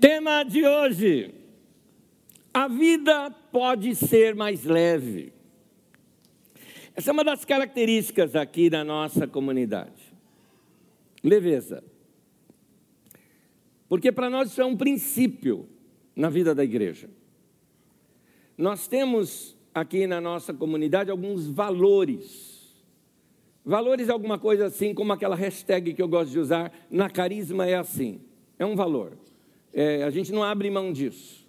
Tema de hoje: a vida pode ser mais leve. Essa é uma das características aqui da nossa comunidade. Leveza. Porque para nós isso é um princípio na vida da igreja. Nós temos aqui na nossa comunidade alguns valores. Valores é alguma coisa assim, como aquela hashtag que eu gosto de usar, na carisma é assim. É um valor. É, a gente não abre mão disso.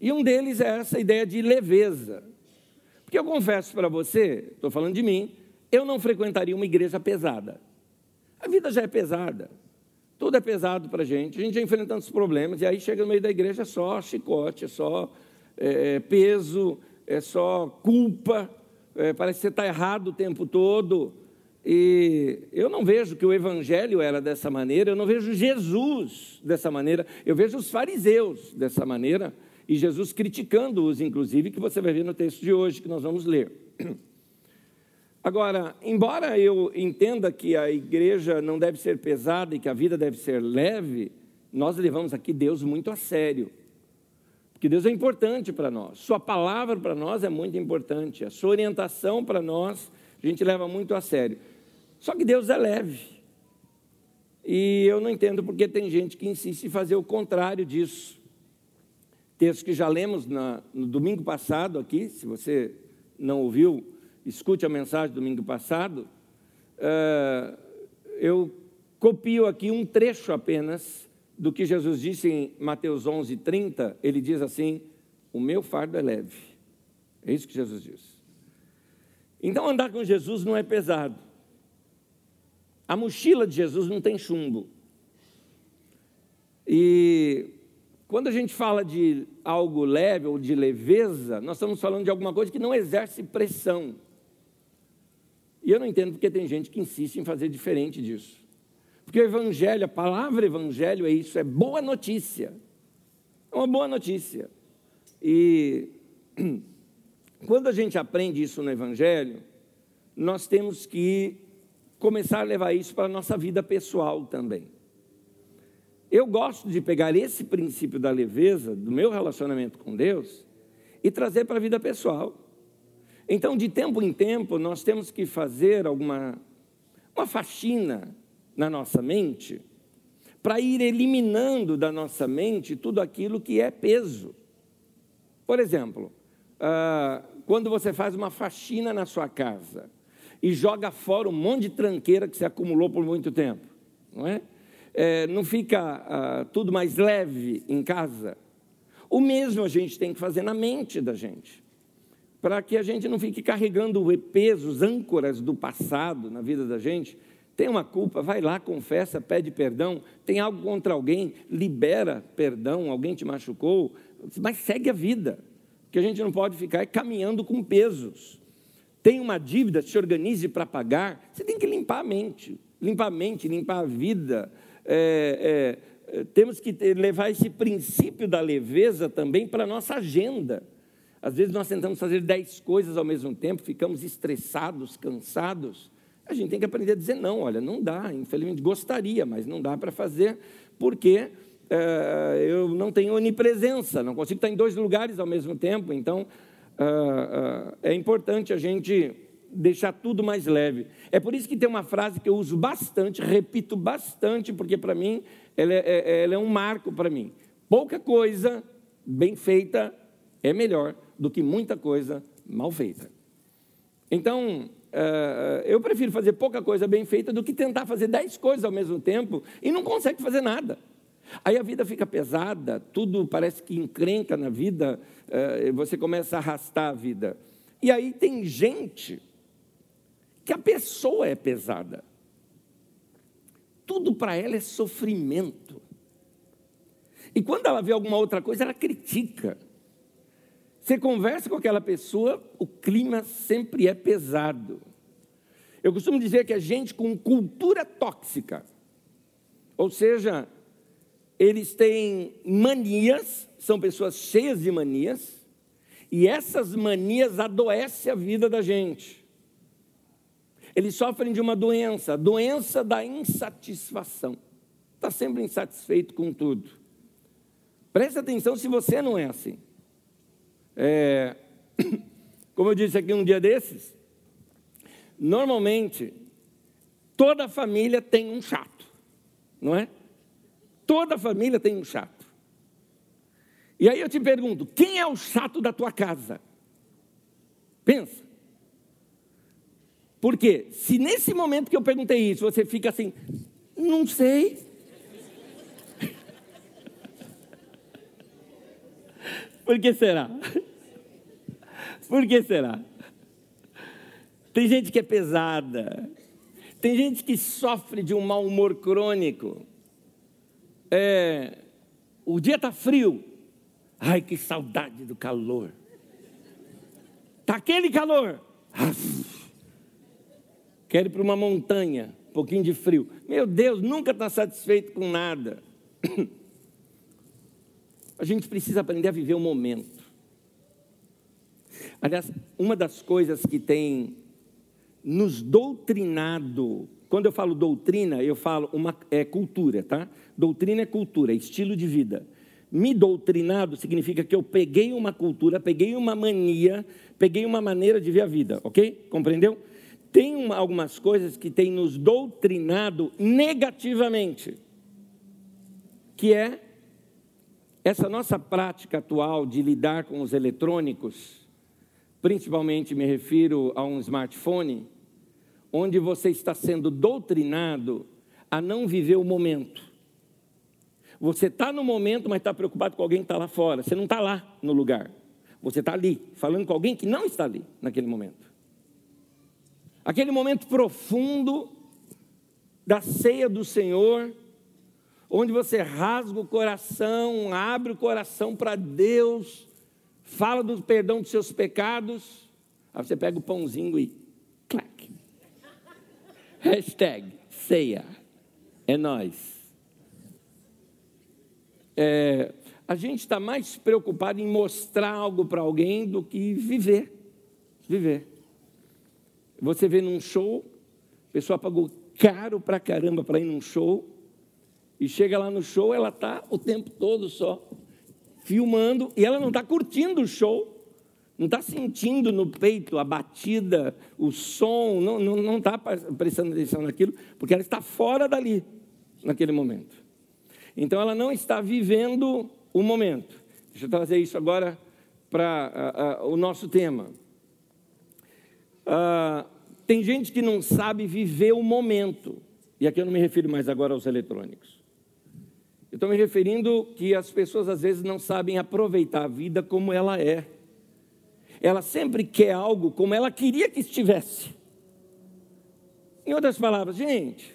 E um deles é essa ideia de leveza. Porque eu confesso para você, estou falando de mim, eu não frequentaria uma igreja pesada. A vida já é pesada. Tudo é pesado para a gente. A gente já enfrenta tantos problemas, e aí chega no meio da igreja é só chicote, é só é, peso, é só culpa, é, parece que você está errado o tempo todo. E eu não vejo que o evangelho era dessa maneira, eu não vejo Jesus dessa maneira, eu vejo os fariseus dessa maneira, e Jesus criticando-os, inclusive, que você vai ver no texto de hoje que nós vamos ler. Agora, embora eu entenda que a igreja não deve ser pesada e que a vida deve ser leve, nós levamos aqui Deus muito a sério. Porque Deus é importante para nós, Sua palavra para nós é muito importante, a Sua orientação para nós a gente leva muito a sério. Só que Deus é leve. E eu não entendo porque tem gente que insiste em fazer o contrário disso. Texto que já lemos na, no domingo passado aqui, se você não ouviu, escute a mensagem do domingo passado. Uh, eu copio aqui um trecho apenas do que Jesus disse em Mateus 11, 30, ele diz assim: O meu fardo é leve. É isso que Jesus diz. Então, andar com Jesus não é pesado. A mochila de Jesus não tem chumbo. E quando a gente fala de algo leve ou de leveza, nós estamos falando de alguma coisa que não exerce pressão. E eu não entendo porque tem gente que insiste em fazer diferente disso. Porque o Evangelho, a palavra Evangelho é isso, é boa notícia. É uma boa notícia. E quando a gente aprende isso no Evangelho, nós temos que começar a levar isso para a nossa vida pessoal também. Eu gosto de pegar esse princípio da leveza, do meu relacionamento com Deus, e trazer para a vida pessoal. Então, de tempo em tempo, nós temos que fazer alguma uma faxina na nossa mente, para ir eliminando da nossa mente tudo aquilo que é peso. Por exemplo, ah, quando você faz uma faxina na sua casa e joga fora um monte de tranqueira que se acumulou por muito tempo, não é? é não fica ah, tudo mais leve em casa? O mesmo a gente tem que fazer na mente da gente, para que a gente não fique carregando pesos, âncoras do passado na vida da gente, tem uma culpa, vai lá, confessa, pede perdão. Tem algo contra alguém, libera perdão. Alguém te machucou, mas segue a vida. Que a gente não pode ficar caminhando com pesos. Tem uma dívida, se organize para pagar. Você tem que limpar a mente, limpar a mente, limpar a vida. É, é, temos que levar esse princípio da leveza também para a nossa agenda. Às vezes nós tentamos fazer dez coisas ao mesmo tempo, ficamos estressados, cansados. A gente tem que aprender a dizer não, olha, não dá, infelizmente gostaria, mas não dá para fazer, porque é, eu não tenho onipresença, não consigo estar em dois lugares ao mesmo tempo, então é, é, é importante a gente deixar tudo mais leve. É por isso que tem uma frase que eu uso bastante, repito bastante, porque para mim ela é, é, ela é um marco para mim. Pouca coisa bem feita é melhor do que muita coisa mal feita. Então, Uh, eu prefiro fazer pouca coisa bem feita do que tentar fazer dez coisas ao mesmo tempo e não consegue fazer nada. Aí a vida fica pesada, tudo parece que encrenca na vida, uh, você começa a arrastar a vida. E aí tem gente que a pessoa é pesada. Tudo para ela é sofrimento. E quando ela vê alguma outra coisa, ela critica. Você conversa com aquela pessoa, o clima sempre é pesado. Eu costumo dizer que a gente com cultura tóxica, ou seja, eles têm manias, são pessoas cheias de manias, e essas manias adoecem a vida da gente. Eles sofrem de uma doença, a doença da insatisfação. Está sempre insatisfeito com tudo. Preste atenção se você não é assim. É, como eu disse aqui um dia desses, normalmente toda família tem um chato, não é? Toda família tem um chato. E aí eu te pergunto: quem é o chato da tua casa? Pensa. Porque se nesse momento que eu perguntei isso, você fica assim, não sei. Por que será? Por que será? Tem gente que é pesada, tem gente que sofre de um mau humor crônico. É, o dia está frio. Ai, que saudade do calor. Está aquele calor. Quero ir para uma montanha, um pouquinho de frio. Meu Deus, nunca está satisfeito com nada. A gente precisa aprender a viver o momento. Aliás, uma das coisas que tem nos doutrinado, quando eu falo doutrina, eu falo uma é cultura, tá? Doutrina é cultura, é estilo de vida. Me doutrinado significa que eu peguei uma cultura, peguei uma mania, peguei uma maneira de ver a vida, ok? Compreendeu? Tem uma, algumas coisas que tem nos doutrinado negativamente, que é essa nossa prática atual de lidar com os eletrônicos, principalmente me refiro a um smartphone, onde você está sendo doutrinado a não viver o momento. Você está no momento, mas está preocupado com alguém que está lá fora. Você não está lá no lugar. Você está ali, falando com alguém que não está ali naquele momento. Aquele momento profundo da ceia do Senhor, onde você rasga o coração, abre o coração para Deus, fala do perdão dos seus pecados, aí você pega o pãozinho e. Hashtag ceia. É nós é, a gente está mais preocupado em mostrar algo para alguém do que viver. Viver. Você vê num show, a pessoa pagou caro para caramba para ir num show, e chega lá no show, ela está o tempo todo só filmando, e ela não está curtindo o show, não está sentindo no peito a batida, o som, não está prestando atenção naquilo, porque ela está fora dali, naquele momento. Então ela não está vivendo o momento. Deixa eu trazer isso agora para o nosso tema. Uh, tem gente que não sabe viver o momento. E aqui eu não me refiro mais agora aos eletrônicos. Eu estou me referindo que as pessoas às vezes não sabem aproveitar a vida como ela é. Ela sempre quer algo como ela queria que estivesse. Em outras palavras, gente,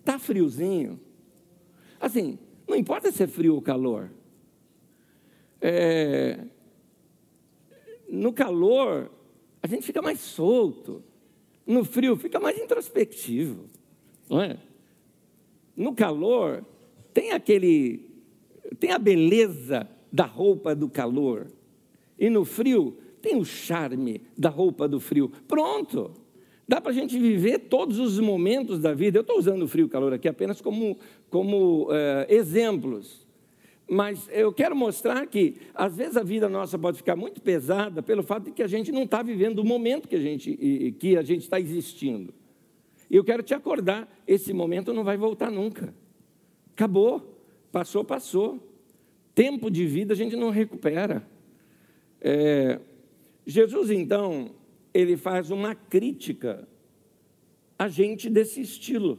está friozinho, Assim, não importa se é frio ou calor. É, no calor, a gente fica mais solto. No frio, fica mais introspectivo. Não é? No calor, tem aquele. Tem a beleza da roupa do calor. E no frio, tem o charme da roupa do frio. Pronto. Dá para a gente viver todos os momentos da vida. Eu estou usando o frio e o calor aqui apenas como, como uh, exemplos. Mas eu quero mostrar que, às vezes, a vida nossa pode ficar muito pesada pelo fato de que a gente não está vivendo o momento que a gente, que a gente está existindo. E eu quero te acordar: esse momento não vai voltar nunca. Acabou. Passou, passou. Tempo de vida a gente não recupera. É, Jesus, então, ele faz uma crítica a gente desse estilo.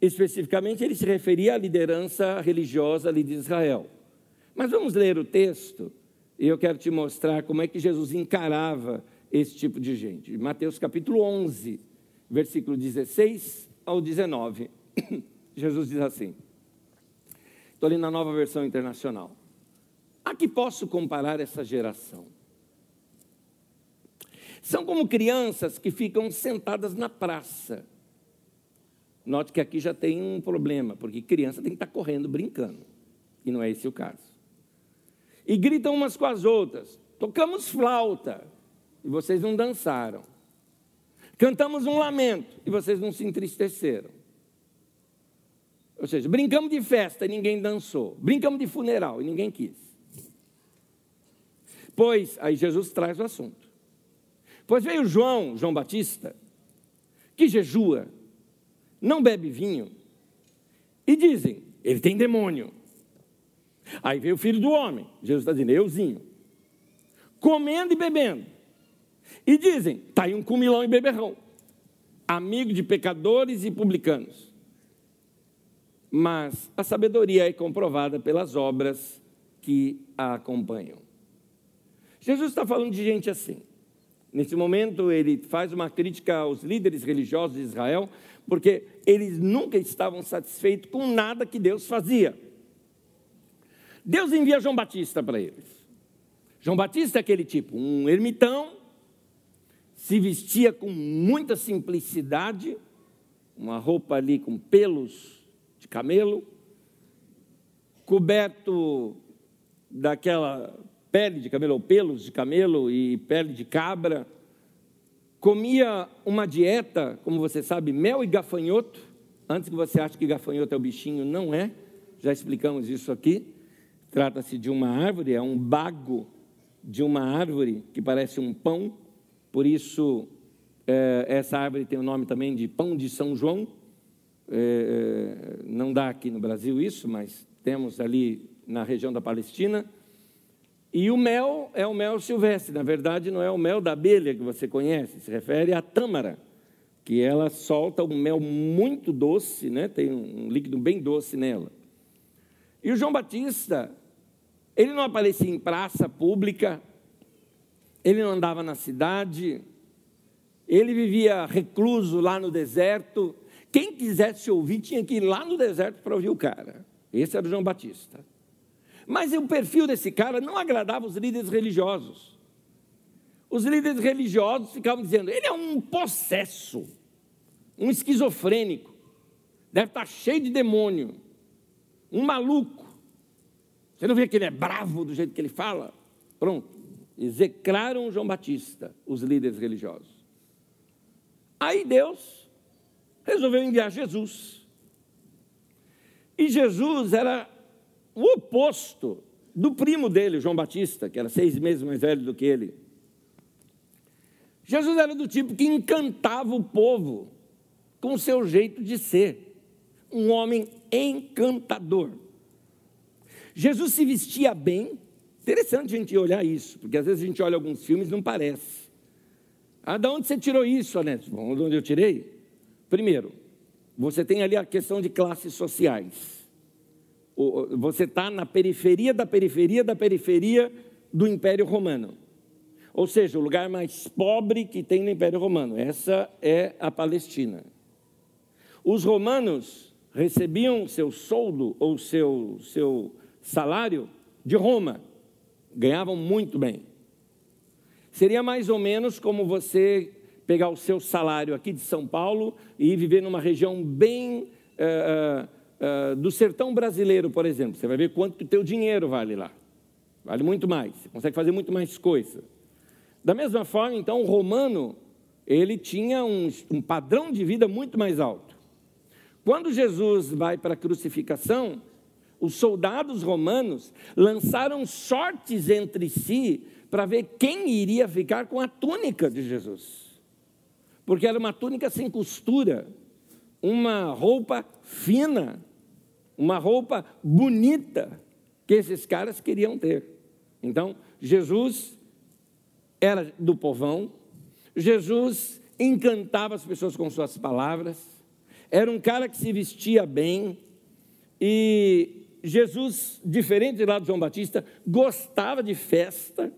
Especificamente, ele se referia à liderança religiosa ali de Israel. Mas vamos ler o texto e eu quero te mostrar como é que Jesus encarava esse tipo de gente. Mateus capítulo 11, versículo 16 ao 19. Jesus diz assim: estou ali na nova versão internacional. A que posso comparar essa geração? São como crianças que ficam sentadas na praça. Note que aqui já tem um problema, porque criança tem que estar correndo, brincando. E não é esse o caso. E gritam umas com as outras: tocamos flauta, e vocês não dançaram. Cantamos um lamento, e vocês não se entristeceram. Ou seja, brincamos de festa e ninguém dançou. Brincamos de funeral e ninguém quis. Pois, aí Jesus traz o assunto. Pois veio João, João Batista, que jejua, não bebe vinho, e dizem, ele tem demônio. Aí veio o filho do homem, Jesus está dizendo, euzinho, comendo e bebendo. E dizem, está aí um cumilão e beberrão, amigo de pecadores e publicanos. Mas a sabedoria é comprovada pelas obras que a acompanham. Jesus está falando de gente assim. Nesse momento, ele faz uma crítica aos líderes religiosos de Israel, porque eles nunca estavam satisfeitos com nada que Deus fazia. Deus envia João Batista para eles. João Batista é aquele tipo, um ermitão, se vestia com muita simplicidade, uma roupa ali com pelos de camelo, coberto daquela pele de camelo, ou pelos de camelo e pele de cabra, comia uma dieta, como você sabe, mel e gafanhoto. Antes que você ache que gafanhoto é o bichinho, não é. Já explicamos isso aqui. Trata-se de uma árvore, é um bago de uma árvore que parece um pão, por isso é, essa árvore tem o nome também de pão de São João. É, é não dá aqui no Brasil isso, mas temos ali na região da Palestina. E o mel é o mel silvestre, na verdade não é o mel da abelha que você conhece, se refere à tâmara, que ela solta um mel muito doce, né? tem um líquido bem doce nela. E o João Batista, ele não aparecia em praça pública, ele não andava na cidade, ele vivia recluso lá no deserto. Quem quisesse ouvir tinha que ir lá no deserto para ouvir o cara. Esse era o João Batista. Mas o perfil desse cara não agradava os líderes religiosos. Os líderes religiosos ficavam dizendo: ele é um possesso, um esquizofrênico, deve estar cheio de demônio, um maluco. Você não vê que ele é bravo do jeito que ele fala? Pronto. Execraram João Batista, os líderes religiosos. Aí Deus resolveu enviar Jesus. E Jesus era o oposto do primo dele, João Batista, que era seis meses mais velho do que ele. Jesus era do tipo que encantava o povo com seu jeito de ser, um homem encantador. Jesus se vestia bem, interessante a gente olhar isso, porque às vezes a gente olha alguns filmes e não parece. Ah, de onde você tirou isso, Anete? Bom, de onde eu tirei? Primeiro, você tem ali a questão de classes sociais você está na periferia da periferia da periferia do Império Romano. Ou seja, o lugar mais pobre que tem no Império Romano. Essa é a Palestina. Os romanos recebiam seu soldo ou seu, seu salário de Roma. Ganhavam muito bem. Seria mais ou menos como você pegar o seu salário aqui de São Paulo e viver numa região bem. Uh, uh, do sertão brasileiro, por exemplo, você vai ver quanto o teu dinheiro vale lá. Vale muito mais, você consegue fazer muito mais coisa. Da mesma forma, então, o romano, ele tinha um, um padrão de vida muito mais alto. Quando Jesus vai para a crucificação, os soldados romanos lançaram sortes entre si para ver quem iria ficar com a túnica de Jesus. Porque era uma túnica sem costura, uma roupa fina, uma roupa bonita que esses caras queriam ter. Então, Jesus era do povão, Jesus encantava as pessoas com suas palavras, era um cara que se vestia bem, e Jesus, diferente lá de João Batista, gostava de festa,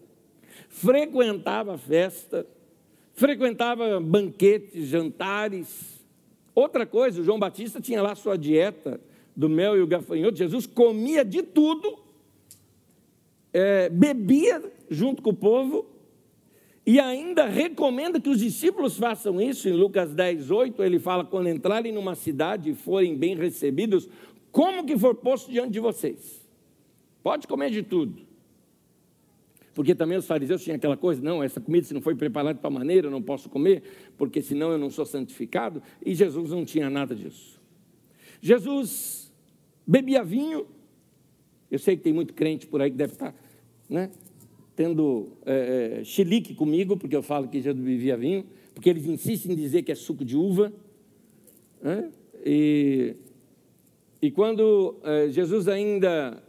frequentava festa, frequentava banquetes, jantares. Outra coisa, o João Batista tinha lá sua dieta do mel e o gafanhoto, Jesus comia de tudo, é, bebia junto com o povo, e ainda recomenda que os discípulos façam isso. Em Lucas 10, 8, ele fala: quando entrarem numa cidade e forem bem recebidos, como que for posto diante de vocês. Pode comer de tudo. Porque também os fariseus tinham aquela coisa: não, essa comida se não foi preparada tal maneira, eu não posso comer, porque senão eu não sou santificado. E Jesus não tinha nada disso. Jesus bebia vinho. Eu sei que tem muito crente por aí que deve estar né, tendo é, é, comigo, porque eu falo que Jesus bebia vinho, porque eles insistem em dizer que é suco de uva. Né? E, e quando é, Jesus ainda,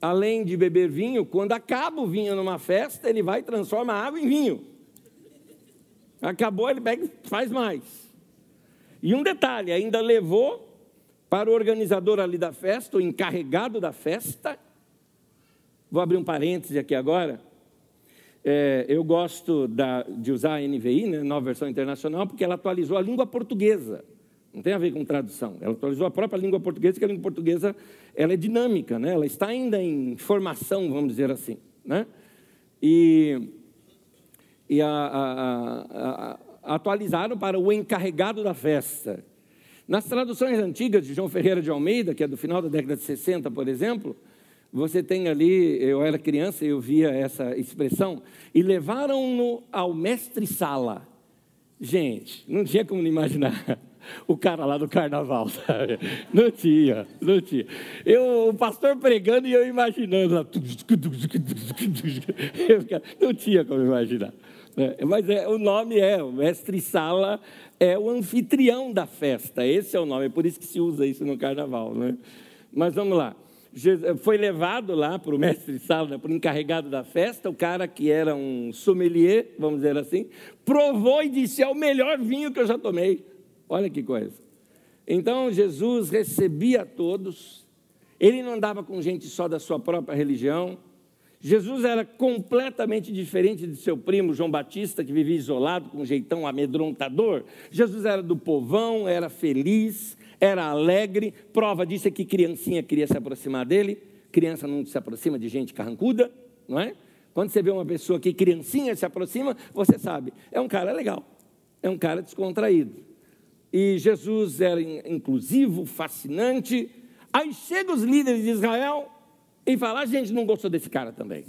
além de beber vinho, quando acaba o vinho numa festa, ele vai e transforma a água em vinho. Acabou, ele pega faz mais. E um detalhe, ainda levou para o organizador ali da festa, o encarregado da festa. Vou abrir um parêntese aqui agora. É, eu gosto da, de usar a NVI, né, nova versão internacional, porque ela atualizou a língua portuguesa. Não tem a ver com tradução. Ela atualizou a própria língua portuguesa, que a língua portuguesa ela é dinâmica, né? ela está ainda em formação, vamos dizer assim. Né? E, e a, a, a, atualizaram para o encarregado da festa. Nas traduções antigas de João Ferreira de Almeida, que é do final da década de 60, por exemplo, você tem ali, eu era criança e eu via essa expressão, e levaram-no ao mestre-sala. Gente, não tinha como imaginar o cara lá do carnaval, sabe? Não tinha, não tinha. Eu, o pastor pregando e eu imaginando. Não tinha como imaginar. Né? Mas é, o nome é, o mestre-sala é o anfitrião da festa. Esse é o nome, é por isso que se usa isso no carnaval. Né? Mas vamos lá. Foi levado lá para o mestre-sala, né, para o encarregado da festa, o cara que era um sommelier, vamos dizer assim, provou e disse: é o melhor vinho que eu já tomei. Olha que coisa. Então Jesus recebia todos, ele não andava com gente só da sua própria religião. Jesus era completamente diferente de seu primo João Batista, que vivia isolado, com um jeitão amedrontador. Jesus era do povão, era feliz, era alegre. Prova disso é que criancinha queria se aproximar dele. Criança não se aproxima de gente carrancuda, não é? Quando você vê uma pessoa que criancinha se aproxima, você sabe, é um cara legal, é um cara descontraído e Jesus era inclusivo, fascinante. Aí chegam os líderes de Israel e falam: a gente não gostou desse cara também.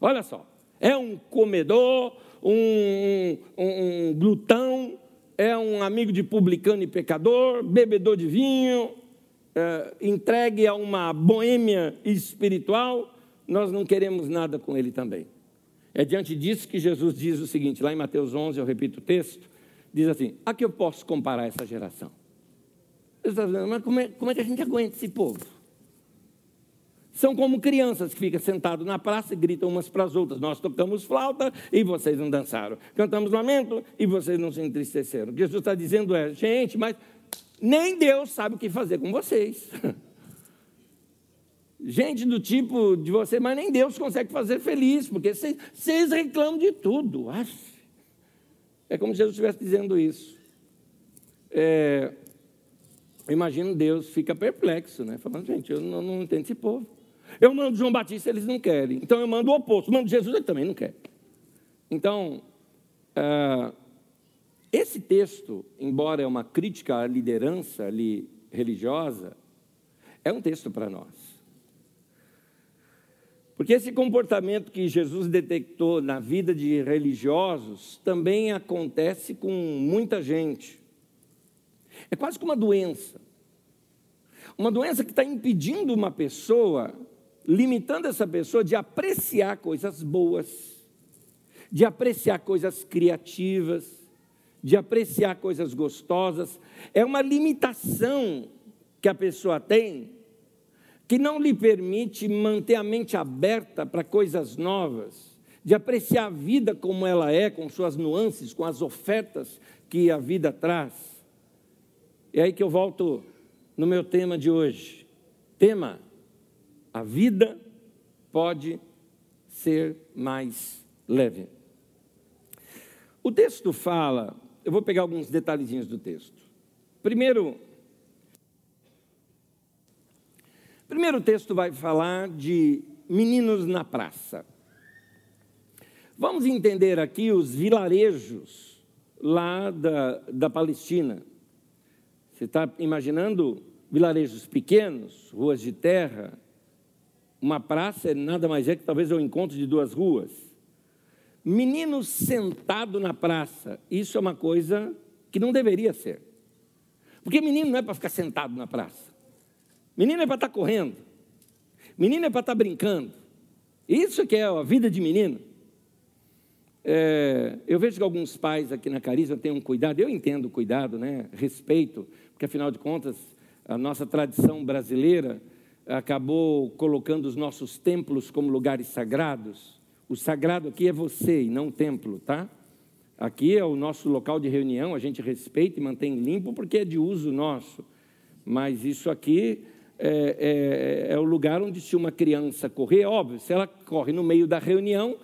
Olha só, é um comedor, um, um, um glutão, é um amigo de publicano e pecador, bebedor de vinho, é, entregue a uma boêmia espiritual. Nós não queremos nada com ele também. É diante disso que Jesus diz o seguinte, lá em Mateus 11, eu repito o texto diz assim: a que eu posso comparar essa geração? Mas como é, como é que a gente aguenta esse povo? São como crianças que ficam sentados na praça e gritam umas para as outras. Nós tocamos flauta e vocês não dançaram. Cantamos lamento e vocês não se entristeceram. O que Jesus está dizendo é, gente, mas nem Deus sabe o que fazer com vocês. Gente do tipo de você, mas nem Deus consegue fazer feliz, porque vocês, reclamam de tudo. É como se Jesus estivesse dizendo isso. É, imagino Deus fica perplexo, né? Falando, gente, eu não, não entendo esse povo. Eu mando João Batista, eles não querem. Então eu mando o oposto. Mando Jesus, ele também não quer. Então, uh, esse texto, embora é uma crítica à liderança ali religiosa, é um texto para nós. Porque esse comportamento que Jesus detectou na vida de religiosos também acontece com muita gente. É quase como uma doença. Uma doença que está impedindo uma pessoa, limitando essa pessoa de apreciar coisas boas, de apreciar coisas criativas, de apreciar coisas gostosas. É uma limitação que a pessoa tem que não lhe permite manter a mente aberta para coisas novas, de apreciar a vida como ela é, com suas nuances, com as ofertas que a vida traz. É aí que eu volto no meu tema de hoje. Tema: a vida pode ser mais leve. O texto fala, eu vou pegar alguns detalhezinhos do texto. Primeiro, Primeiro texto vai falar de meninos na praça. Vamos entender aqui os vilarejos lá da, da Palestina. Você está imaginando vilarejos pequenos, ruas de terra? Uma praça nada mais é que talvez o encontro de duas ruas. Menino sentado na praça, isso é uma coisa que não deveria ser. Porque menino não é para ficar sentado na praça. Menino é para estar tá correndo. Menino é para estar tá brincando. Isso que é a vida de menino. É, eu vejo que alguns pais aqui na Carisma têm um cuidado, eu entendo o cuidado, né? respeito, porque afinal de contas, a nossa tradição brasileira acabou colocando os nossos templos como lugares sagrados. O sagrado aqui é você e não o templo, tá? Aqui é o nosso local de reunião, a gente respeita e mantém limpo porque é de uso nosso. Mas isso aqui é, é, é o lugar onde se uma criança correr, óbvio, se ela corre no meio da reunião,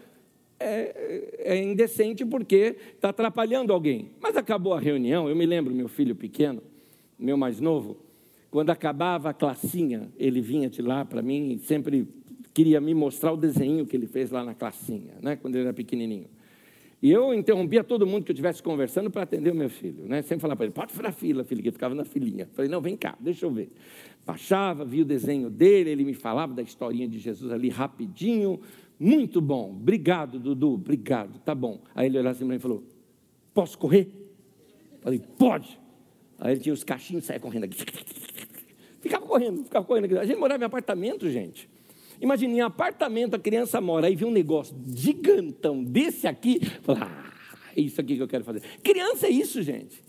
é, é indecente porque está atrapalhando alguém. Mas acabou a reunião, eu me lembro, meu filho pequeno, meu mais novo, quando acabava a classinha, ele vinha de lá para mim e sempre queria me mostrar o desenho que ele fez lá na classinha, né, quando ele era pequenininho. E eu interrompia todo mundo que eu estivesse conversando para atender o meu filho. Né? Sempre falava para ele, pode ficar na fila, filho, que ele ficava na filinha. Falei, não, vem cá, deixa eu ver. Baixava, via o desenho dele, ele me falava da historinha de Jesus ali rapidinho. Muito bom, obrigado, Dudu, obrigado, tá bom. Aí ele olhou assim para mim e falou, posso correr? Falei, pode. Aí ele tinha os cachinhos saia correndo aqui. Ficava correndo, ficava correndo. A gente morava em apartamento, gente. Imagina, em apartamento a criança mora, aí vê um negócio gigantão desse aqui, fala, ah, é isso aqui que eu quero fazer. Criança é isso, gente.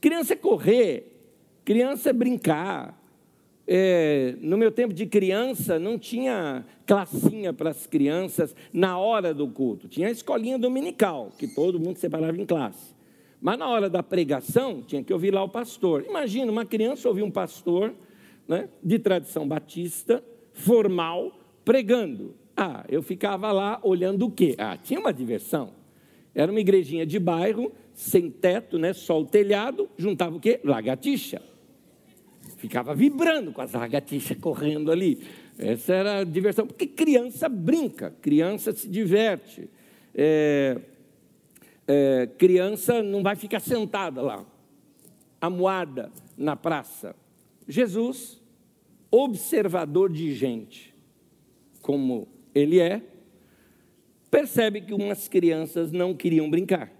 Criança é correr, criança é brincar. É, no meu tempo de criança, não tinha classinha para as crianças na hora do culto. Tinha a escolinha dominical, que todo mundo separava em classe. Mas na hora da pregação, tinha que ouvir lá o pastor. Imagina uma criança ouvir um pastor né, de tradição batista, formal, pregando. Ah, eu ficava lá olhando o quê? Ah, tinha uma diversão. Era uma igrejinha de bairro, sem teto, né? Só o telhado, juntava o quê? Lagartixa. Ficava vibrando com as lagartixas correndo ali. Essa era a diversão, porque criança brinca, criança se diverte. É, é, criança não vai ficar sentada lá, amuada na praça. Jesus, observador de gente, como ele é, percebe que umas crianças não queriam brincar.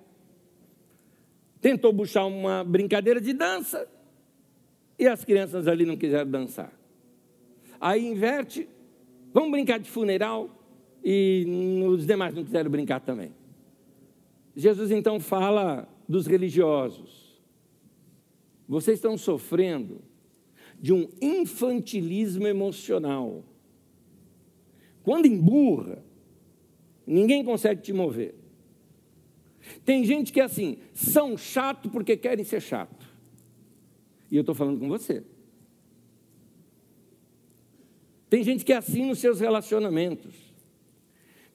Tentou puxar uma brincadeira de dança e as crianças ali não quiseram dançar. Aí inverte, vamos brincar de funeral e os demais não quiseram brincar também. Jesus então fala dos religiosos. Vocês estão sofrendo de um infantilismo emocional. Quando emburra, ninguém consegue te mover. Tem gente que é assim, são chato porque querem ser chato. E eu estou falando com você. Tem gente que é assim nos seus relacionamentos.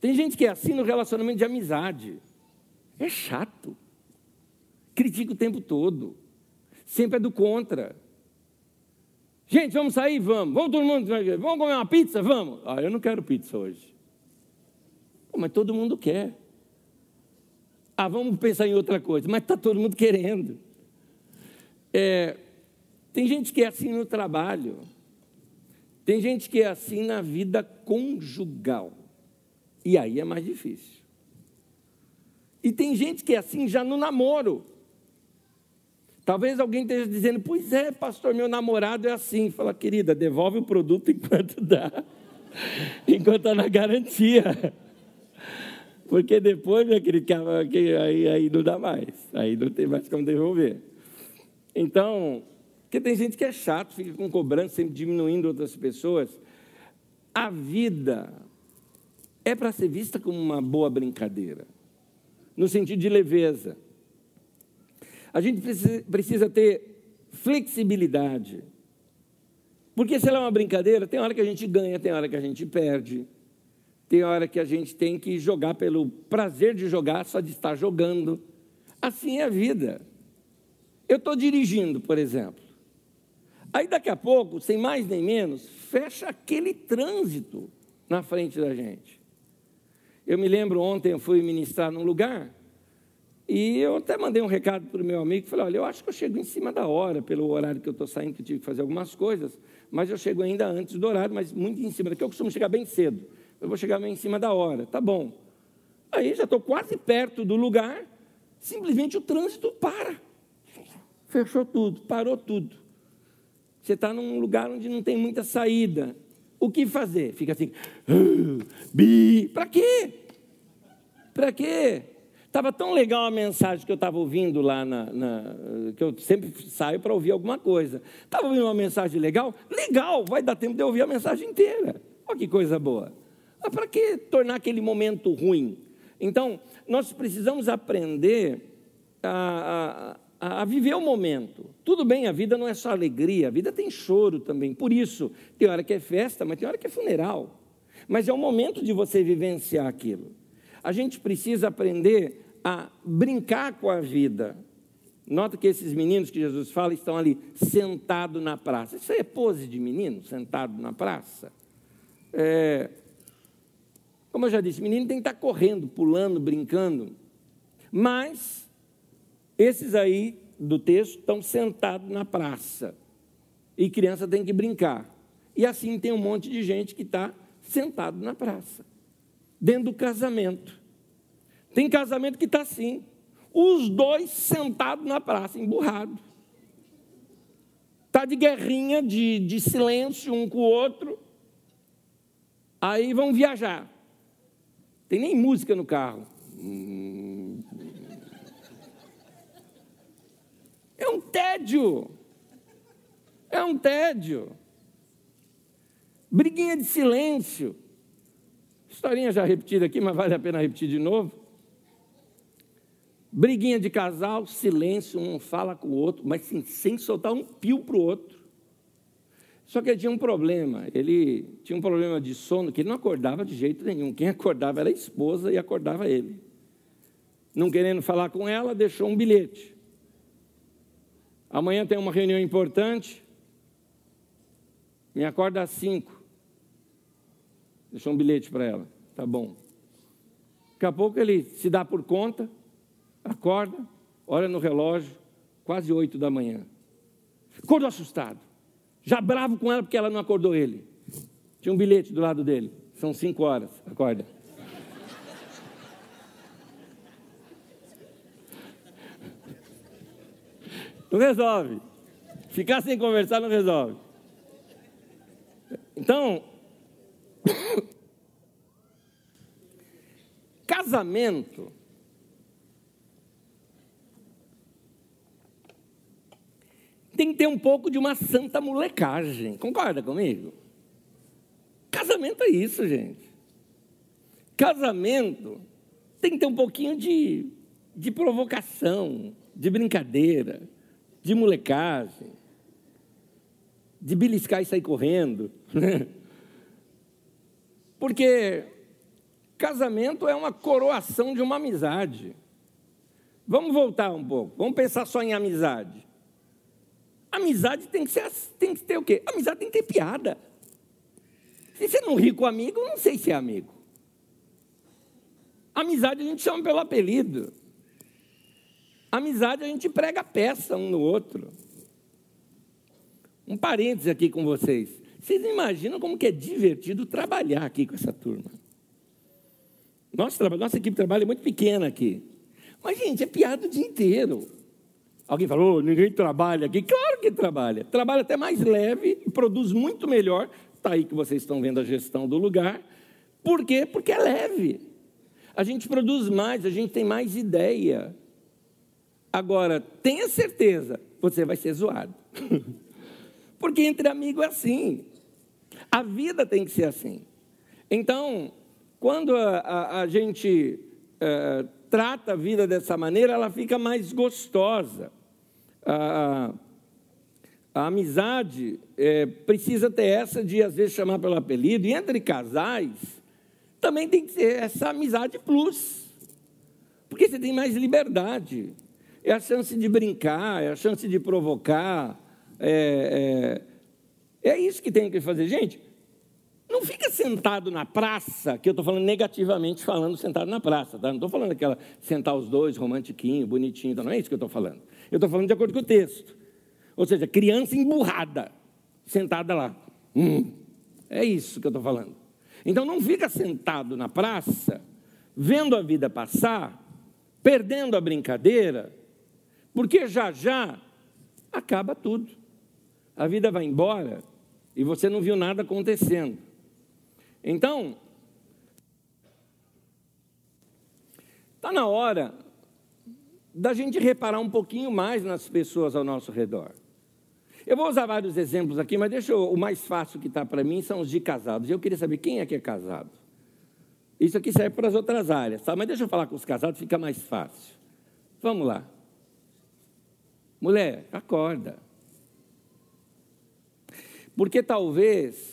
Tem gente que é assim no relacionamento de amizade. É chato. Critica o tempo todo. Sempre é do contra. Gente, vamos sair? Vamos. Vamos todo mundo. Vamos comer uma pizza? Vamos. Ah, eu não quero pizza hoje. Pô, mas todo mundo quer. Ah, vamos pensar em outra coisa. Mas está todo mundo querendo. É, tem gente que é assim no trabalho. Tem gente que é assim na vida conjugal. E aí é mais difícil. E tem gente que é assim já no namoro. Talvez alguém esteja dizendo, pois é, pastor, meu namorado é assim. Fala, querida, devolve o produto enquanto dá, enquanto está na garantia. Porque depois, meu querido, aí, aí não dá mais, aí não tem mais como devolver. Então, porque tem gente que é chato, fica com cobrança, sempre diminuindo outras pessoas. A vida é para ser vista como uma boa brincadeira, no sentido de leveza. A gente precisa, ter flexibilidade. Porque se ela é uma brincadeira, tem hora que a gente ganha, tem hora que a gente perde. Tem hora que a gente tem que jogar pelo prazer de jogar, só de estar jogando. Assim é a vida. Eu estou dirigindo, por exemplo. Aí daqui a pouco, sem mais nem menos, fecha aquele trânsito na frente da gente. Eu me lembro ontem eu fui ministrar num lugar e eu até mandei um recado para o meu amigo, falei, olha, eu acho que eu chego em cima da hora, pelo horário que eu estou saindo, que eu tive que fazer algumas coisas, mas eu chego ainda antes do horário, mas muito em cima, daqui eu costumo chegar bem cedo, eu vou chegar meio em cima da hora, tá bom. Aí já estou quase perto do lugar, simplesmente o trânsito para. Fechou tudo, parou tudo. Você está num lugar onde não tem muita saída. O que fazer? Fica assim, ah, bi, para quê? Para quê? Estava tão legal a mensagem que eu estava ouvindo lá, na, na, que eu sempre saio para ouvir alguma coisa. Estava ouvindo uma mensagem legal? Legal, vai dar tempo de eu ouvir a mensagem inteira. Olha que coisa boa. Mas para que tornar aquele momento ruim? Então, nós precisamos aprender a, a, a, viver o momento. Tudo bem, a vida não é só alegria, a vida tem choro também. Por isso, tem hora que é festa, mas tem hora que é funeral. Mas é o momento de você vivenciar aquilo. A gente precisa aprender a brincar com a vida. Nota que esses meninos que Jesus fala estão ali sentados na praça. Isso é pose de menino, sentado na praça? É, como eu já disse, menino tem que estar correndo, pulando, brincando. Mas esses aí do texto estão sentados na praça. E criança tem que brincar. E assim tem um monte de gente que está sentado na praça, dentro do casamento. Tem casamento que está assim. Os dois sentados na praça, emburrados. Está de guerrinha, de, de silêncio um com o outro. Aí vão viajar. Tem nem música no carro. É um tédio. É um tédio. Briguinha de silêncio. Historinha já repetida aqui, mas vale a pena repetir de novo. Briguinha de casal, silêncio, um fala com o outro, mas sem, sem soltar um pio para o outro. Só que ele tinha um problema, ele tinha um problema de sono que ele não acordava de jeito nenhum. Quem acordava era a esposa e acordava ele. Não querendo falar com ela, deixou um bilhete. Amanhã tem uma reunião importante, me acorda às cinco. Deixou um bilhete para ela, tá bom. Daqui a pouco ele se dá por conta, acorda, olha no relógio, quase oito da manhã. Acordou assustado, já bravo com ela porque ela não acordou ele. Tinha um bilhete do lado dele, são cinco horas, acorda. Não resolve. Ficar sem conversar não resolve. Então, casamento tem que ter um pouco de uma santa molecagem. Concorda comigo? Casamento é isso, gente. Casamento tem que ter um pouquinho de, de provocação, de brincadeira, de molecagem, de beliscar e sair correndo. Porque casamento é uma coroação de uma amizade. Vamos voltar um pouco, vamos pensar só em amizade. Amizade tem que, ser, tem que ter o quê? Amizade tem que ter piada. Se você não ri com amigo, não sei se é amigo. Amizade a gente chama pelo apelido. Amizade a gente prega peça um no outro. Um parênteses aqui com vocês. Vocês imaginam como que é divertido trabalhar aqui com essa turma? Nossa, nossa equipe de trabalho é muito pequena aqui. Mas, gente, é piada o dia inteiro. Alguém falou, ninguém trabalha aqui. Claro que trabalha. Trabalha até mais leve e produz muito melhor. Está aí que vocês estão vendo a gestão do lugar. Por quê? Porque é leve. A gente produz mais, a gente tem mais ideia. Agora, tenha certeza, você vai ser zoado. Porque entre amigos é assim. A vida tem que ser assim. Então, quando a, a, a gente é, trata a vida dessa maneira, ela fica mais gostosa. A, a amizade é, precisa ter essa de, às vezes, chamar pelo apelido, e entre casais, também tem que ser essa amizade plus, porque você tem mais liberdade. É a chance de brincar, é a chance de provocar. É, é, é isso que tem que fazer. Gente, não fica sentado na praça, que eu estou falando negativamente, falando sentado na praça, tá? Não estou falando aquela sentar os dois, romantiquinho, bonitinho, não é isso que eu estou falando. Eu estou falando de acordo com o texto. Ou seja, criança emburrada, sentada lá. Hum, é isso que eu estou falando. Então não fica sentado na praça, vendo a vida passar, perdendo a brincadeira, porque já já acaba tudo. A vida vai embora e você não viu nada acontecendo. Então, está na hora da gente reparar um pouquinho mais nas pessoas ao nosso redor. Eu vou usar vários exemplos aqui, mas deixa eu, o mais fácil que está para mim são os de casados. Eu queria saber quem é que é casado. Isso aqui serve para as outras áreas, tá? mas deixa eu falar com os casados, fica mais fácil. Vamos lá. Mulher, acorda. Porque talvez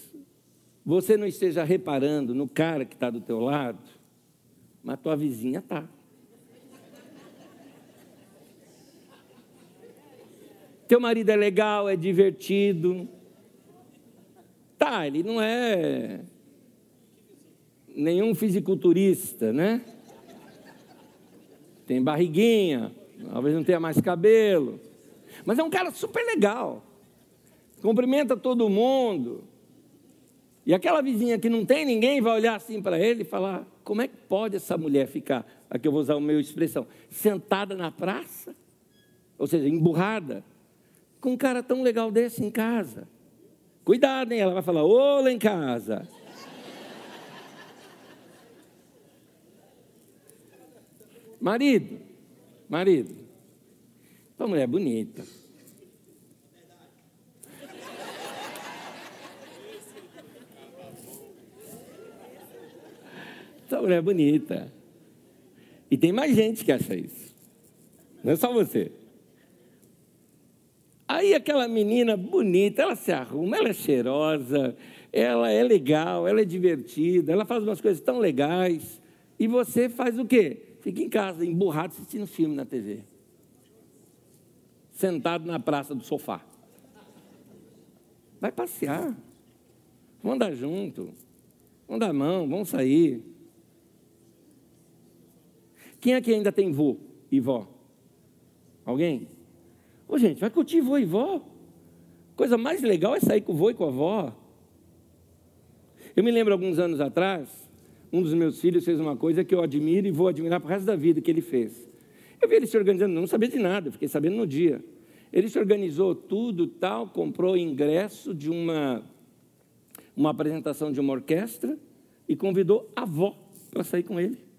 você não esteja reparando no cara que está do teu lado, mas tua vizinha está. Teu marido é legal, é divertido. Tá, ele não é nenhum fisiculturista, né? Tem barriguinha, talvez não tenha mais cabelo. Mas é um cara super legal. Cumprimenta todo mundo. E aquela vizinha que não tem ninguém vai olhar assim para ele e falar: como é que pode essa mulher ficar, aqui eu vou usar o meu expressão, sentada na praça? Ou seja, emburrada com um cara tão legal desse em casa. Cuidado, hein? Ela vai falar, ô lá em casa. Marido, marido, tua mulher é bonita. Tua mulher é bonita. E tem mais gente que acha isso. Não é só você. Aí aquela menina bonita, ela se arruma, ela é cheirosa, ela é legal, ela é divertida, ela faz umas coisas tão legais. E você faz o quê? Fica em casa, emburrado, assistindo filme na TV. Sentado na praça do sofá. Vai passear. Vamos andar junto. Vamos dar mão, vamos sair. Quem aqui ainda tem vô e vó? Alguém? Ô, gente, vai curtir vô e vó. Coisa mais legal é sair com o vô e com a avó. Eu me lembro alguns anos atrás, um dos meus filhos fez uma coisa que eu admiro e vou admirar para o resto da vida que ele fez. Eu vi ele se organizando, não sabia de nada, fiquei sabendo no dia. Ele se organizou tudo, tal, comprou ingresso de uma, uma apresentação de uma orquestra e convidou a avó para sair com ele.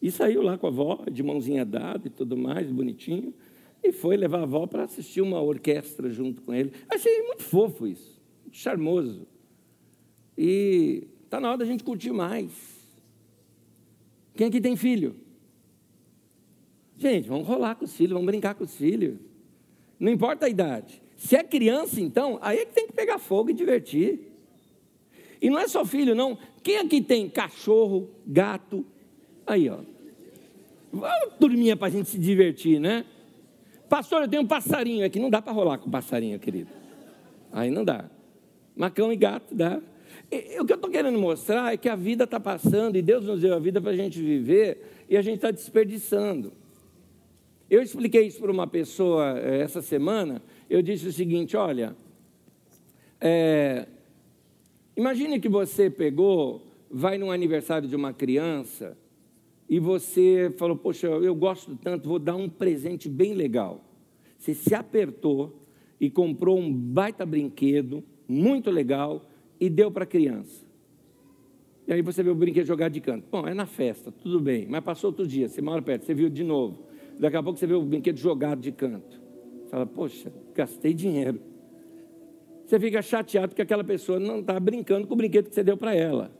E saiu lá com a avó, de mãozinha dada e tudo mais, bonitinho. E foi levar a avó para assistir uma orquestra junto com ele. Achei muito fofo isso, muito charmoso. E está na hora da gente curtir mais. Quem aqui tem filho? Gente, vamos rolar com os filhos, vamos brincar com os filhos. Não importa a idade. Se é criança, então, aí é que tem que pegar fogo e divertir. E não é só filho, não. Quem aqui tem cachorro, gato? Aí, ó. Uma turminha para a gente se divertir, né? Pastor, eu tenho um passarinho aqui. Não dá para rolar com passarinho, querido. Aí não dá. Macão e gato dá. E, o que eu estou querendo mostrar é que a vida está passando e Deus nos deu a vida para a gente viver e a gente está desperdiçando. Eu expliquei isso para uma pessoa eh, essa semana. Eu disse o seguinte: olha, é, imagine que você pegou, vai num aniversário de uma criança e você falou, poxa, eu gosto tanto, vou dar um presente bem legal. Você se apertou e comprou um baita brinquedo, muito legal, e deu para a criança. E aí você vê o brinquedo jogado de canto. Bom, é na festa, tudo bem. Mas passou outro dia, você mora perto, você viu de novo. Daqui a pouco você vê o brinquedo jogado de canto. Você fala, poxa, gastei dinheiro. Você fica chateado porque aquela pessoa não está brincando com o brinquedo que você deu para ela.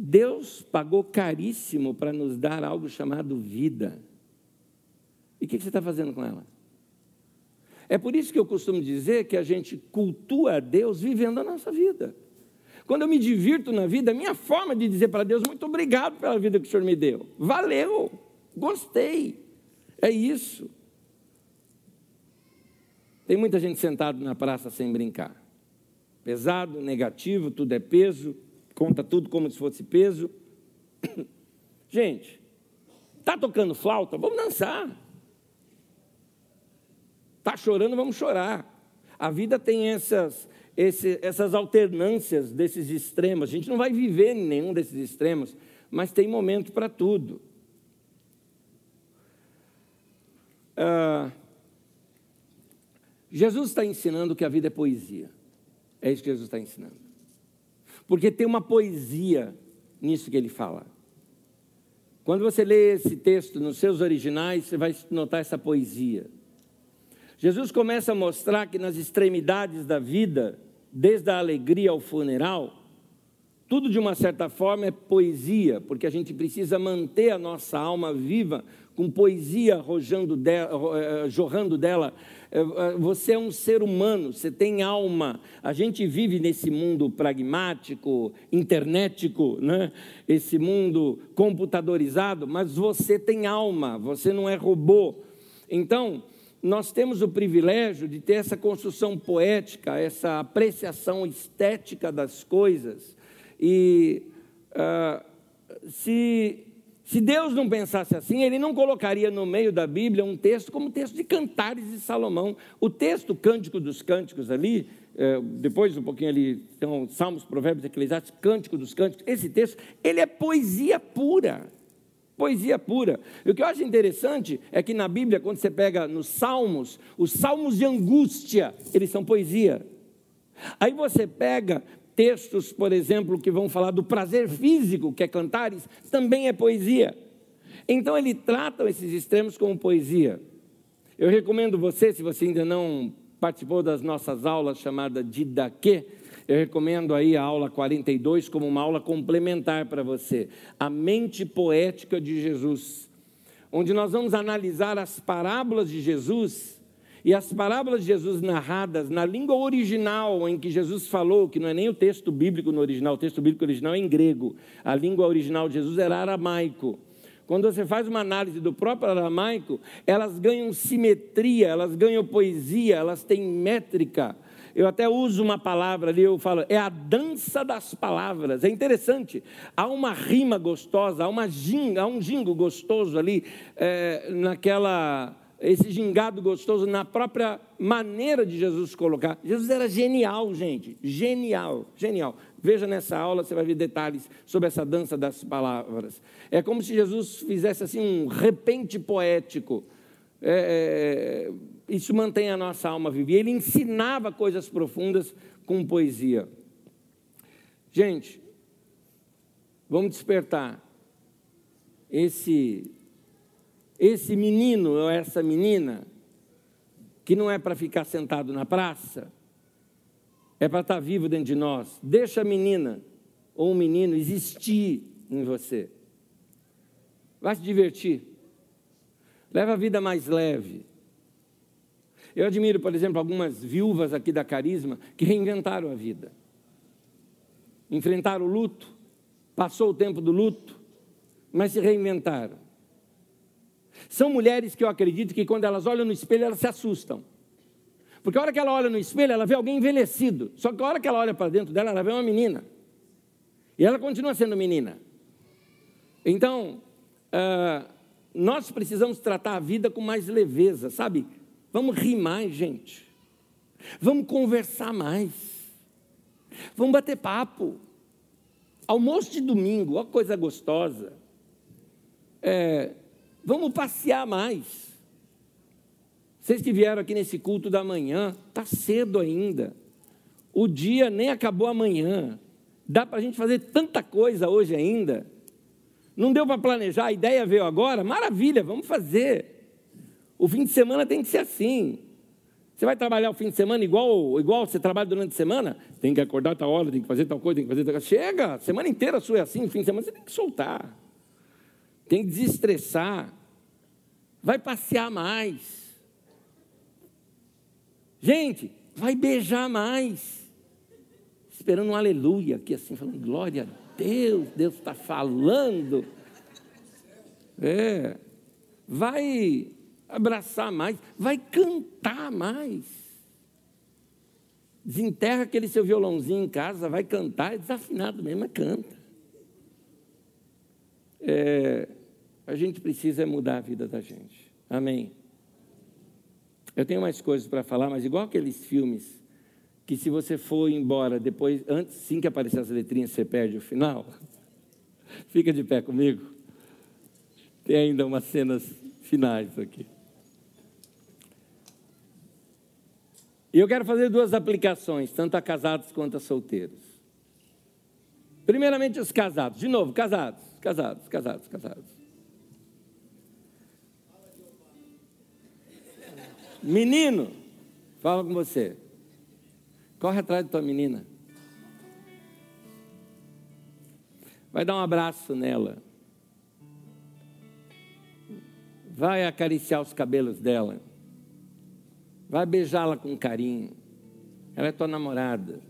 Deus pagou caríssimo para nos dar algo chamado vida. E o que você está fazendo com ela? É por isso que eu costumo dizer que a gente cultua a Deus vivendo a nossa vida. Quando eu me divirto na vida, a minha forma de dizer para Deus, muito obrigado pela vida que o Senhor me deu. Valeu, gostei. É isso. Tem muita gente sentada na praça sem brincar. Pesado, negativo, tudo é peso, conta tudo como se fosse peso. Gente, está tocando flauta? Vamos dançar. Está chorando? Vamos chorar. A vida tem essas, esse, essas alternâncias desses extremos. A gente não vai viver em nenhum desses extremos, mas tem momento para tudo. Ah, Jesus está ensinando que a vida é poesia. É isso que Jesus está ensinando. Porque tem uma poesia nisso que ele fala. Quando você lê esse texto nos seus originais, você vai notar essa poesia. Jesus começa a mostrar que nas extremidades da vida, desde a alegria ao funeral, tudo de uma certa forma é poesia, porque a gente precisa manter a nossa alma viva com poesia rojando dela, eh, jorrando dela. Eh, eh, você é um ser humano, você tem alma. A gente vive nesse mundo pragmático, internetico, né? esse mundo computadorizado, mas você tem alma, você não é robô. Então, nós temos o privilégio de ter essa construção poética, essa apreciação estética das coisas. E uh, se se Deus não pensasse assim, ele não colocaria no meio da Bíblia um texto como o texto de Cantares de Salomão. O texto Cântico dos Cânticos ali, é, depois um pouquinho ali, então, Salmos, Provérbios, Eclesiastes, Cântico dos Cânticos, esse texto, ele é poesia pura. Poesia pura. E o que eu acho interessante é que na Bíblia, quando você pega nos Salmos, os Salmos de angústia, eles são poesia. Aí você pega textos, por exemplo, que vão falar do prazer físico, que é cantares, também é poesia. Então ele trata esses extremos como poesia. Eu recomendo você, se você ainda não participou das nossas aulas chamada Didaquê, eu recomendo aí a aula 42 como uma aula complementar para você, a mente poética de Jesus, onde nós vamos analisar as parábolas de Jesus e as parábolas de Jesus narradas na língua original em que Jesus falou, que não é nem o texto bíblico no original, o texto bíblico original é em grego, a língua original de Jesus era aramaico. Quando você faz uma análise do próprio aramaico, elas ganham simetria, elas ganham poesia, elas têm métrica. Eu até uso uma palavra ali, eu falo, é a dança das palavras. É interessante, há uma rima gostosa, há, uma ginga, há um jingo gostoso ali, é, naquela esse gingado gostoso na própria maneira de Jesus colocar. Jesus era genial, gente, genial, genial. Veja nessa aula, você vai ver detalhes sobre essa dança das palavras. É como se Jesus fizesse assim um repente poético. É, é, isso mantém a nossa alma viva. Ele ensinava coisas profundas com poesia. Gente, vamos despertar esse esse menino ou essa menina, que não é para ficar sentado na praça, é para estar tá vivo dentro de nós. Deixa a menina ou o menino existir em você. Vai se divertir. Leva a vida mais leve. Eu admiro, por exemplo, algumas viúvas aqui da Carisma que reinventaram a vida. Enfrentaram o luto, passou o tempo do luto, mas se reinventaram. São mulheres que eu acredito que quando elas olham no espelho, elas se assustam. Porque a hora que ela olha no espelho, ela vê alguém envelhecido. Só que a hora que ela olha para dentro dela, ela vê uma menina. E ela continua sendo menina. Então, uh, nós precisamos tratar a vida com mais leveza, sabe? Vamos rir mais, gente. Vamos conversar mais. Vamos bater papo. Almoço de domingo, ó coisa gostosa. É, Vamos passear mais. Vocês que vieram aqui nesse culto da manhã, está cedo ainda. O dia nem acabou amanhã. Dá para a gente fazer tanta coisa hoje ainda. Não deu para planejar, a ideia veio agora? Maravilha, vamos fazer. O fim de semana tem que ser assim. Você vai trabalhar o fim de semana igual, igual você trabalha durante a semana? Tem que acordar tal hora, tem que fazer tal coisa, tem que fazer tal coisa. Chega, semana inteira sua é assim, fim de semana você tem que soltar. Tem que desestressar vai passear mais. Gente, vai beijar mais. Esperando um aleluia aqui, assim, falando, glória a Deus, Deus está falando. É, vai abraçar mais, vai cantar mais. Desenterra aquele seu violãozinho em casa, vai cantar, é desafinado mesmo, mas canta. É, a gente precisa mudar a vida da gente. Amém. Eu tenho mais coisas para falar, mas igual aqueles filmes que se você for embora depois, antes, sim que aparecer as letrinhas, você perde o final. Fica de pé comigo. Tem ainda umas cenas finais aqui. E eu quero fazer duas aplicações, tanto a casados quanto a solteiros. Primeiramente, os casados. De novo, casados, casados, casados, casados. Menino, fala com você. Corre atrás da tua menina. Vai dar um abraço nela. Vai acariciar os cabelos dela. Vai beijá-la com carinho. Ela é tua namorada.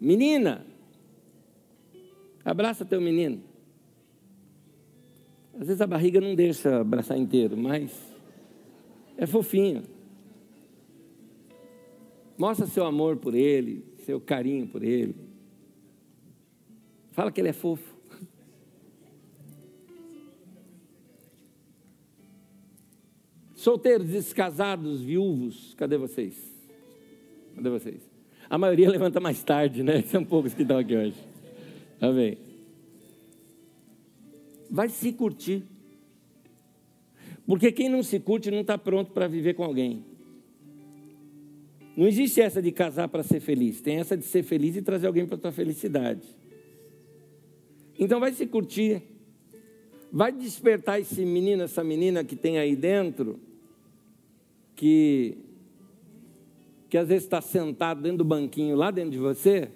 Menina, abraça teu menino. Às vezes a barriga não deixa abraçar inteiro, mas é fofinho. Mostra seu amor por ele, seu carinho por ele. Fala que ele é fofo. Solteiros, descasados, viúvos, cadê vocês? Cadê vocês? A maioria levanta mais tarde, né? São poucos que estão aqui hoje. Amém. Vai se curtir. Porque quem não se curte não está pronto para viver com alguém. Não existe essa de casar para ser feliz. Tem essa de ser feliz e trazer alguém para a tua felicidade. Então vai se curtir. Vai despertar esse menino, essa menina que tem aí dentro que, que às vezes está sentado dentro do banquinho lá dentro de você,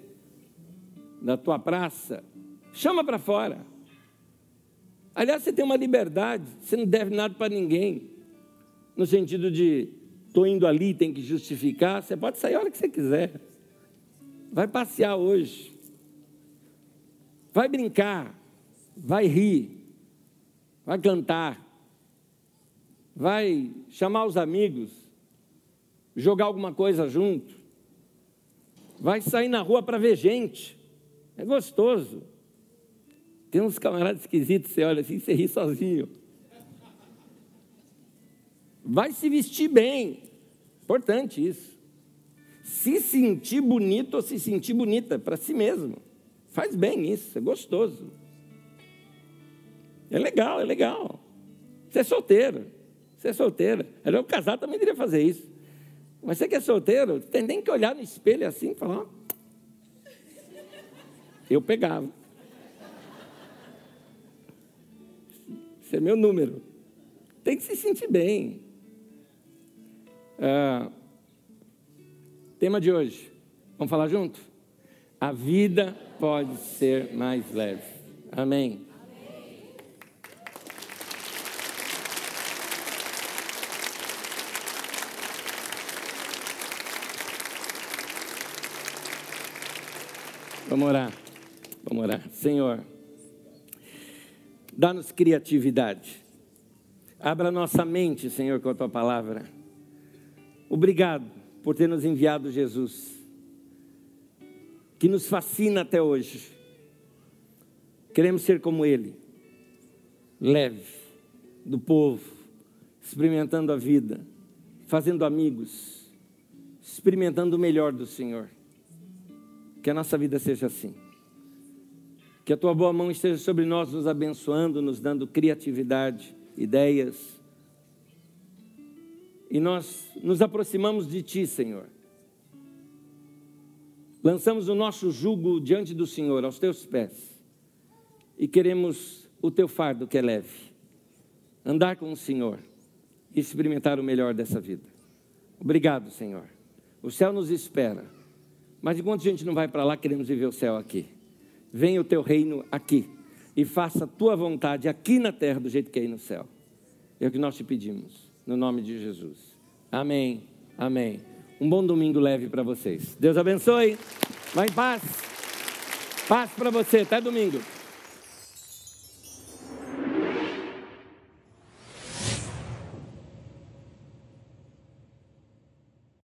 da tua praça, chama para fora. Aliás, você tem uma liberdade, você não deve nada para ninguém, no sentido de estou indo ali, tem que justificar. Você pode sair a hora que você quiser. Vai passear hoje. Vai brincar. Vai rir. Vai cantar vai chamar os amigos, jogar alguma coisa junto, vai sair na rua para ver gente. É gostoso. Tem uns camaradas esquisitos, você olha assim, você ri sozinho. Vai se vestir bem. Importante isso. Se sentir bonito ou se sentir bonita para si mesmo. Faz bem isso, é gostoso. É legal, é legal. Você é solteiro. Você é solteira. Ela é o casado também deveria fazer isso. Mas você que é solteiro, tem nem que olhar no espelho assim e falar. Eu pegava. É meu número. Tem que se sentir bem. Ah, tema de hoje. Vamos falar junto? A vida pode ser mais leve. Amém. Vamos orar. Vamos orar. Senhor, dá-nos criatividade. Abra nossa mente, Senhor, com a tua palavra. Obrigado por ter nos enviado Jesus, que nos fascina até hoje. Queremos ser como Ele, leve, do povo, experimentando a vida, fazendo amigos, experimentando o melhor do Senhor. Que a nossa vida seja assim. Que a tua boa mão esteja sobre nós, nos abençoando, nos dando criatividade, ideias. E nós nos aproximamos de ti, Senhor. Lançamos o nosso jugo diante do Senhor, aos teus pés. E queremos o teu fardo que é leve. Andar com o Senhor e experimentar o melhor dessa vida. Obrigado, Senhor. O céu nos espera. Mas enquanto a gente não vai para lá, queremos viver o céu aqui. Venha o teu reino aqui e faça a tua vontade aqui na terra do jeito que é aí no céu. É o que nós te pedimos, no nome de Jesus. Amém. Amém. Um bom domingo leve para vocês. Deus abençoe. Vai em paz. Paz para você. Até domingo.